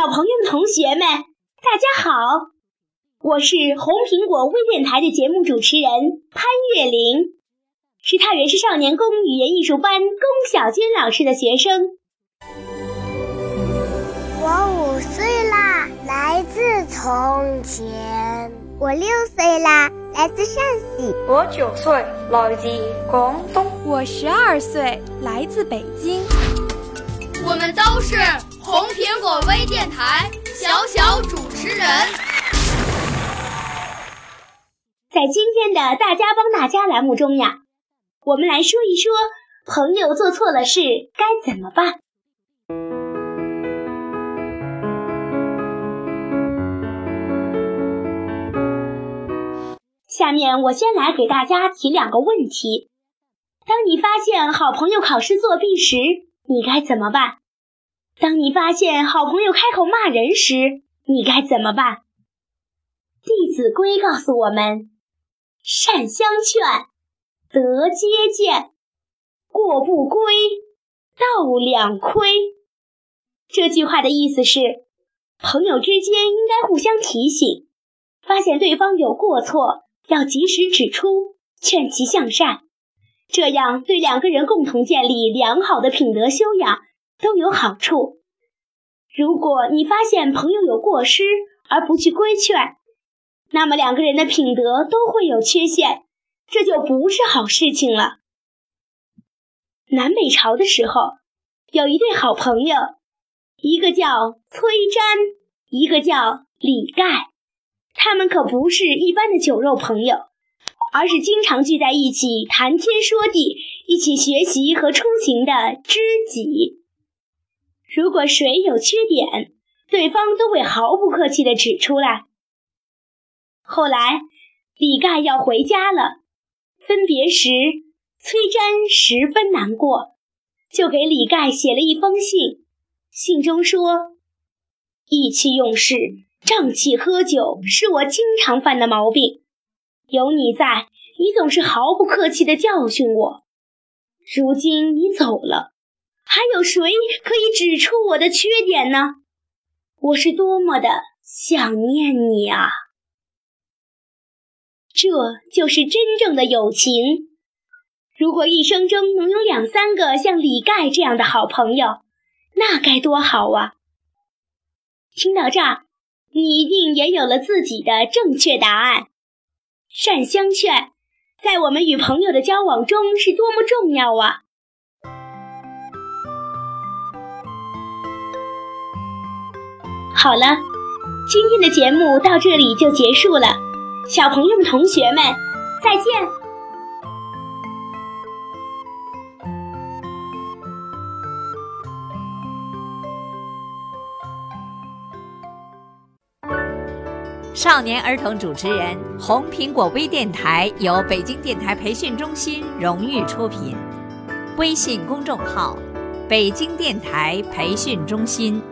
小朋友们、同学们，大家好！我是红苹果微电台的节目主持人潘月玲，是太原市少年宫语言艺术班龚小军老师的学生。我五岁啦，来自从前。我六岁啦。来自陕西，我九岁，来自广东，我十二岁，来自北京。我们都是红苹果微电台小小主持人。在今天的大家帮大家栏目中呀，我们来说一说朋友做错了事该怎么办。下面我先来给大家提两个问题：当你发现好朋友考试作弊时，你该怎么办？当你发现好朋友开口骂人时，你该怎么办？《弟子规》告诉我们：“善相劝，德皆见，过不规，道两亏。”这句话的意思是，朋友之间应该互相提醒，发现对方有过错。要及时指出，劝其向善，这样对两个人共同建立良好的品德修养都有好处。如果你发现朋友有过失而不去规劝，那么两个人的品德都会有缺陷，这就不是好事情了。南北朝的时候，有一对好朋友，一个叫崔瞻，一个叫李盖。他们可不是一般的酒肉朋友，而是经常聚在一起谈天说地、一起学习和出行的知己。如果谁有缺点，对方都会毫不客气地指出来。后来，李盖要回家了，分别时，崔瞻十分难过，就给李盖写了一封信。信中说：“意气用事。”胀气喝酒是我经常犯的毛病，有你在，你总是毫不客气地教训我。如今你走了，还有谁可以指出我的缺点呢？我是多么的想念你啊！这就是真正的友情。如果一生中能有两三个像李盖这样的好朋友，那该多好啊！听到这儿。你一定也有了自己的正确答案。善相劝，在我们与朋友的交往中是多么重要啊！好了，今天的节目到这里就结束了，小朋友们、同学们，再见。少年儿童主持人，红苹果微电台由北京电台培训中心荣誉出品，微信公众号：北京电台培训中心。